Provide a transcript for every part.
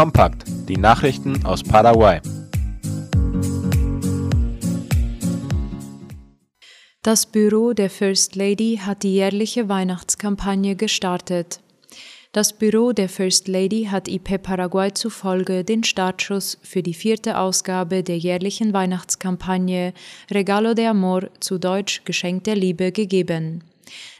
Kompakt, die Nachrichten aus Paraguay. Das Büro der First Lady hat die jährliche Weihnachtskampagne gestartet. Das Büro der First Lady hat IP Paraguay zufolge den Startschuss für die vierte Ausgabe der jährlichen Weihnachtskampagne Regalo de Amor zu Deutsch Geschenk der Liebe gegeben.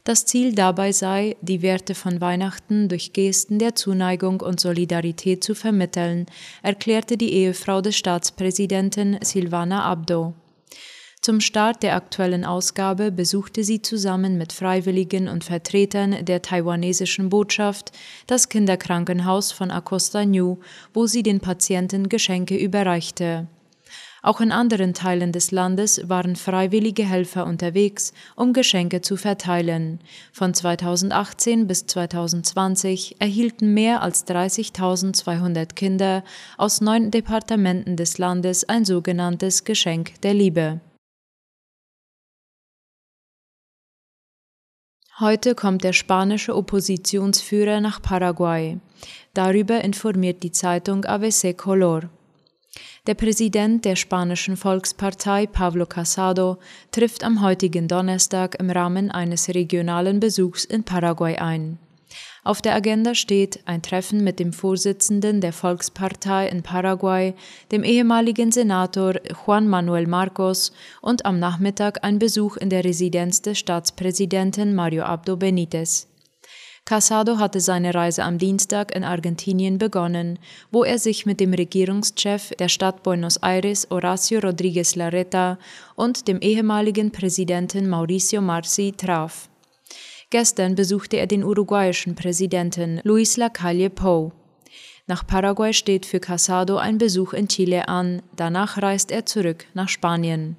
Das Ziel dabei sei, die Werte von Weihnachten durch Gesten der Zuneigung und Solidarität zu vermitteln, erklärte die Ehefrau des Staatspräsidenten Silvana Abdo. Zum Start der aktuellen Ausgabe besuchte sie zusammen mit Freiwilligen und Vertretern der taiwanesischen Botschaft das Kinderkrankenhaus von Acosta New, wo sie den Patienten Geschenke überreichte. Auch in anderen Teilen des Landes waren freiwillige Helfer unterwegs, um Geschenke zu verteilen. Von 2018 bis 2020 erhielten mehr als 30.200 Kinder aus neun Departementen des Landes ein sogenanntes Geschenk der Liebe. Heute kommt der spanische Oppositionsführer nach Paraguay. Darüber informiert die Zeitung ABC Color. Der Präsident der spanischen Volkspartei Pablo Casado trifft am heutigen Donnerstag im Rahmen eines regionalen Besuchs in Paraguay ein. Auf der Agenda steht ein Treffen mit dem Vorsitzenden der Volkspartei in Paraguay, dem ehemaligen Senator Juan Manuel Marcos und am Nachmittag ein Besuch in der Residenz des Staatspräsidenten Mario Abdo Benitez. Casado hatte seine Reise am Dienstag in Argentinien begonnen, wo er sich mit dem Regierungschef der Stadt Buenos Aires Horacio Rodríguez Larreta und dem ehemaligen Präsidenten Mauricio Marci traf. Gestern besuchte er den uruguayischen Präsidenten Luis Lacalle Pou. Nach Paraguay steht für Casado ein Besuch in Chile an, danach reist er zurück nach Spanien.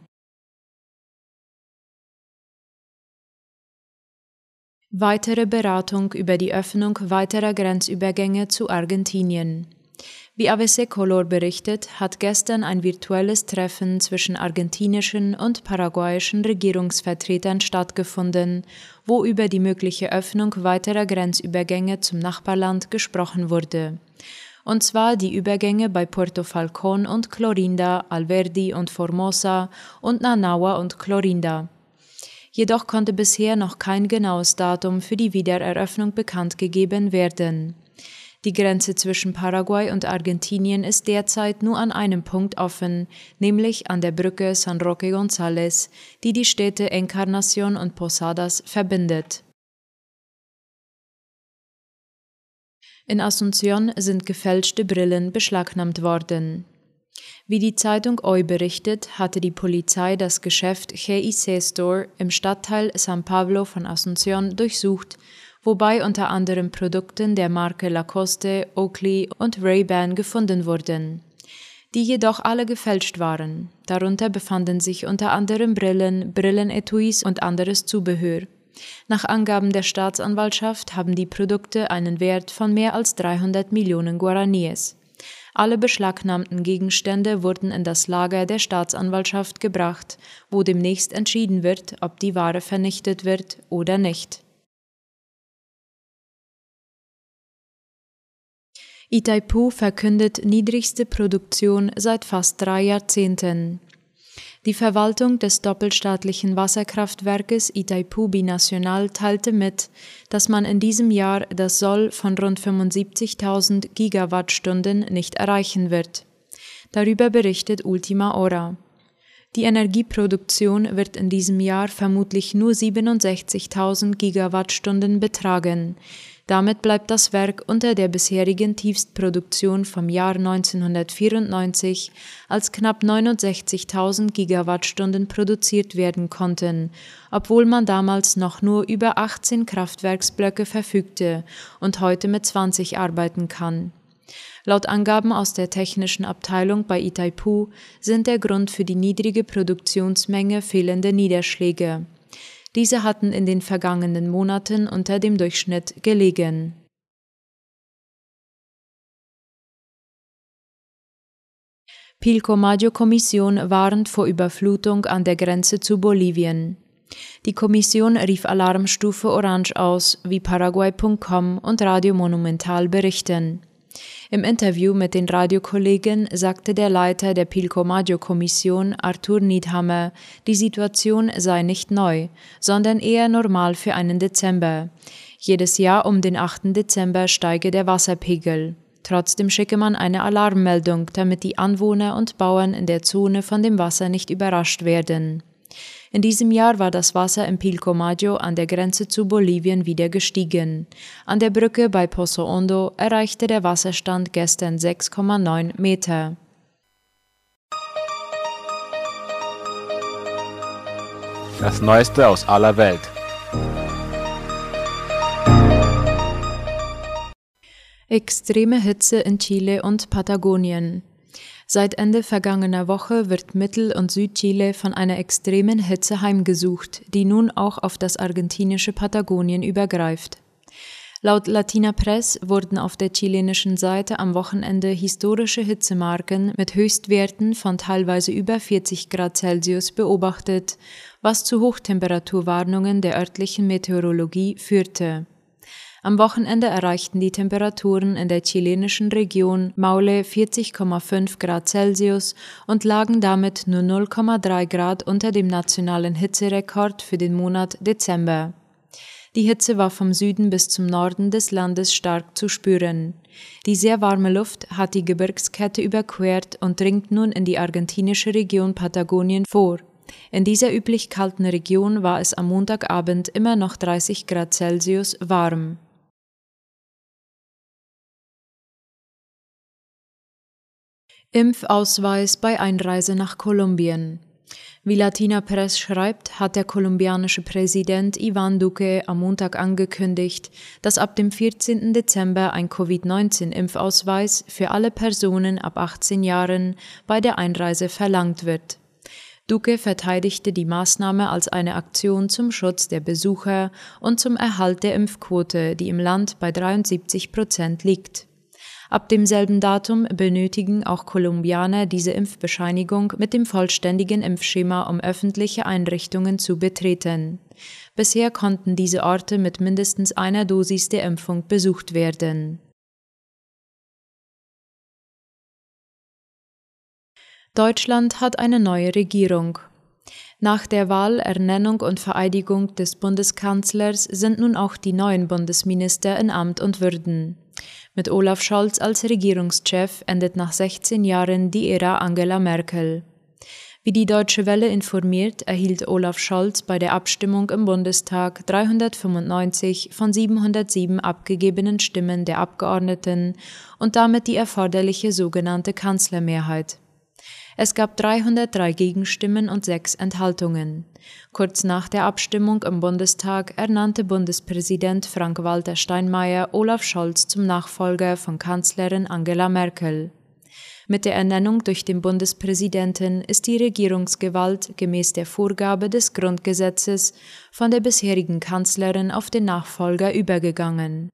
Weitere Beratung über die Öffnung weiterer Grenzübergänge zu Argentinien. Wie ABC Color berichtet, hat gestern ein virtuelles Treffen zwischen argentinischen und paraguayischen Regierungsvertretern stattgefunden, wo über die mögliche Öffnung weiterer Grenzübergänge zum Nachbarland gesprochen wurde. Und zwar die Übergänge bei Puerto Falcón und Clorinda, Alverdi und Formosa und Nanawa und Clorinda. Jedoch konnte bisher noch kein genaues Datum für die Wiedereröffnung bekannt gegeben werden. Die Grenze zwischen Paraguay und Argentinien ist derzeit nur an einem Punkt offen, nämlich an der Brücke San Roque González, die die Städte Encarnación und Posadas verbindet. In Asunción sind gefälschte Brillen beschlagnahmt worden. Wie die Zeitung OI berichtet, hatte die Polizei das Geschäft GIC Store im Stadtteil San Pablo von Asunción durchsucht wobei unter anderem Produkten der Marke Lacoste, Oakley und Ray-Ban gefunden wurden, die jedoch alle gefälscht waren. Darunter befanden sich unter anderem Brillen, Brillenetuis und anderes Zubehör. Nach Angaben der Staatsanwaltschaft haben die Produkte einen Wert von mehr als 300 Millionen Guaraníes. Alle beschlagnahmten Gegenstände wurden in das Lager der Staatsanwaltschaft gebracht, wo demnächst entschieden wird, ob die Ware vernichtet wird oder nicht. Itaipu verkündet niedrigste Produktion seit fast drei Jahrzehnten. Die Verwaltung des doppelstaatlichen Wasserkraftwerkes Itaipu Binacional teilte mit, dass man in diesem Jahr das Soll von rund 75.000 Gigawattstunden nicht erreichen wird. Darüber berichtet Ultima Hora. Die Energieproduktion wird in diesem Jahr vermutlich nur 67.000 Gigawattstunden betragen. Damit bleibt das Werk unter der bisherigen Tiefstproduktion vom Jahr 1994, als knapp 69.000 Gigawattstunden produziert werden konnten, obwohl man damals noch nur über 18 Kraftwerksblöcke verfügte und heute mit 20 arbeiten kann. Laut Angaben aus der technischen Abteilung bei Itaipu sind der Grund für die niedrige Produktionsmenge fehlende Niederschläge. Diese hatten in den vergangenen Monaten unter dem Durchschnitt gelegen. Pilcomaggio-Kommission warnt vor Überflutung an der Grenze zu Bolivien. Die Kommission rief Alarmstufe Orange aus, wie Paraguay.com und Radio Monumental berichten. Im Interview mit den Radiokollegen sagte der Leiter der Pilcomaggio-Kommission Arthur Niedhammer, die Situation sei nicht neu, sondern eher normal für einen Dezember. Jedes Jahr um den 8. Dezember steige der Wasserpegel. Trotzdem schicke man eine Alarmmeldung, damit die Anwohner und Bauern in der Zone von dem Wasser nicht überrascht werden. In diesem Jahr war das Wasser im Pilcomaggio an der Grenze zu Bolivien wieder gestiegen. An der Brücke bei Pozo Hondo erreichte der Wasserstand gestern 6,9 Meter. Das Neueste aus aller Welt. Extreme Hitze in Chile und Patagonien. Seit Ende vergangener Woche wird Mittel- und Südchile von einer extremen Hitze heimgesucht, die nun auch auf das argentinische Patagonien übergreift. Laut Latina Press wurden auf der chilenischen Seite am Wochenende historische Hitzemarken mit Höchstwerten von teilweise über 40 Grad Celsius beobachtet, was zu Hochtemperaturwarnungen der örtlichen Meteorologie führte. Am Wochenende erreichten die Temperaturen in der chilenischen Region Maule 40,5 Grad Celsius und lagen damit nur 0,3 Grad unter dem nationalen Hitzerekord für den Monat Dezember. Die Hitze war vom Süden bis zum Norden des Landes stark zu spüren. Die sehr warme Luft hat die Gebirgskette überquert und dringt nun in die argentinische Region Patagonien vor. In dieser üblich kalten Region war es am Montagabend immer noch 30 Grad Celsius warm. Impfausweis bei Einreise nach Kolumbien. Wie Latina Press schreibt, hat der kolumbianische Präsident Ivan Duque am Montag angekündigt, dass ab dem 14. Dezember ein Covid-19-Impfausweis für alle Personen ab 18 Jahren bei der Einreise verlangt wird. Duque verteidigte die Maßnahme als eine Aktion zum Schutz der Besucher und zum Erhalt der Impfquote, die im Land bei 73 Prozent liegt. Ab demselben Datum benötigen auch Kolumbianer diese Impfbescheinigung mit dem vollständigen Impfschema, um öffentliche Einrichtungen zu betreten. Bisher konnten diese Orte mit mindestens einer Dosis der Impfung besucht werden. Deutschland hat eine neue Regierung. Nach der Wahl, Ernennung und Vereidigung des Bundeskanzlers sind nun auch die neuen Bundesminister in Amt und Würden. Mit Olaf Scholz als Regierungschef endet nach 16 Jahren die Ära Angela Merkel. Wie die Deutsche Welle informiert, erhielt Olaf Scholz bei der Abstimmung im Bundestag 395 von 707 abgegebenen Stimmen der Abgeordneten und damit die erforderliche sogenannte Kanzlermehrheit. Es gab 303 Gegenstimmen und sechs Enthaltungen. Kurz nach der Abstimmung im Bundestag ernannte Bundespräsident Frank-Walter Steinmeier Olaf Scholz zum Nachfolger von Kanzlerin Angela Merkel. Mit der Ernennung durch den Bundespräsidenten ist die Regierungsgewalt gemäß der Vorgabe des Grundgesetzes von der bisherigen Kanzlerin auf den Nachfolger übergegangen.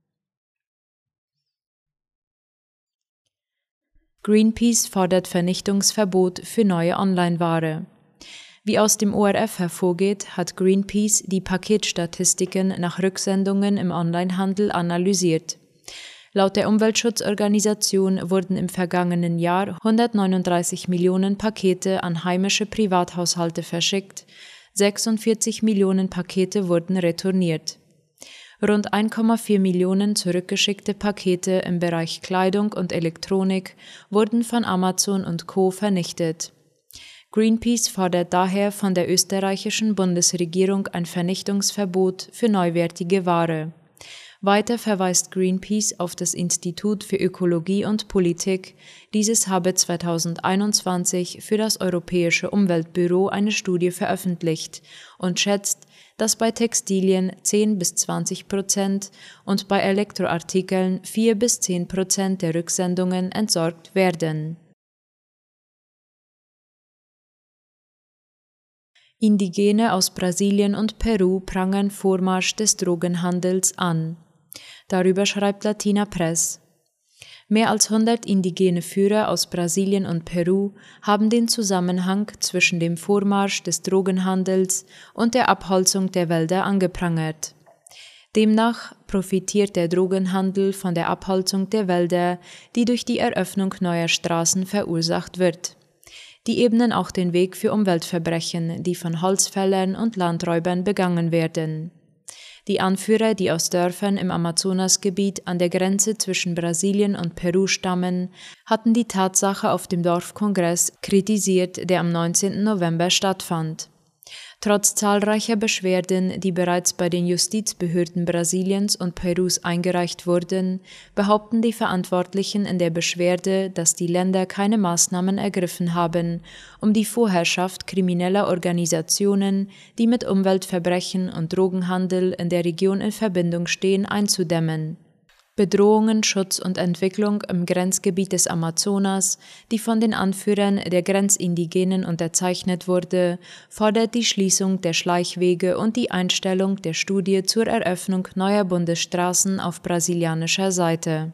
Greenpeace fordert Vernichtungsverbot für neue Online-Ware. Wie aus dem ORF hervorgeht, hat Greenpeace die Paketstatistiken nach Rücksendungen im Onlinehandel analysiert. Laut der Umweltschutzorganisation wurden im vergangenen Jahr 139 Millionen Pakete an heimische Privathaushalte verschickt, 46 Millionen Pakete wurden retourniert. Rund 1,4 Millionen zurückgeschickte Pakete im Bereich Kleidung und Elektronik wurden von Amazon und Co. vernichtet. Greenpeace fordert daher von der österreichischen Bundesregierung ein Vernichtungsverbot für neuwertige Ware. Weiter verweist Greenpeace auf das Institut für Ökologie und Politik. Dieses habe 2021 für das Europäische Umweltbüro eine Studie veröffentlicht und schätzt, dass bei Textilien 10 bis 20 Prozent und bei Elektroartikeln 4 bis 10 Prozent der Rücksendungen entsorgt werden. Indigene aus Brasilien und Peru prangern Vormarsch des Drogenhandels an. Darüber schreibt Latina Press. Mehr als 100 indigene Führer aus Brasilien und Peru haben den Zusammenhang zwischen dem Vormarsch des Drogenhandels und der Abholzung der Wälder angeprangert. Demnach profitiert der Drogenhandel von der Abholzung der Wälder, die durch die Eröffnung neuer Straßen verursacht wird. Die ebnen auch den Weg für Umweltverbrechen, die von Holzfällern und Landräubern begangen werden. Die Anführer, die aus Dörfern im Amazonasgebiet an der Grenze zwischen Brasilien und Peru stammen, hatten die Tatsache auf dem Dorfkongress kritisiert, der am 19. November stattfand. Trotz zahlreicher Beschwerden, die bereits bei den Justizbehörden Brasiliens und Perus eingereicht wurden, behaupten die Verantwortlichen in der Beschwerde, dass die Länder keine Maßnahmen ergriffen haben, um die Vorherrschaft krimineller Organisationen, die mit Umweltverbrechen und Drogenhandel in der Region in Verbindung stehen, einzudämmen. Bedrohungen, Schutz und Entwicklung im Grenzgebiet des Amazonas, die von den Anführern der Grenzindigenen unterzeichnet wurde, fordert die Schließung der Schleichwege und die Einstellung der Studie zur Eröffnung neuer Bundesstraßen auf brasilianischer Seite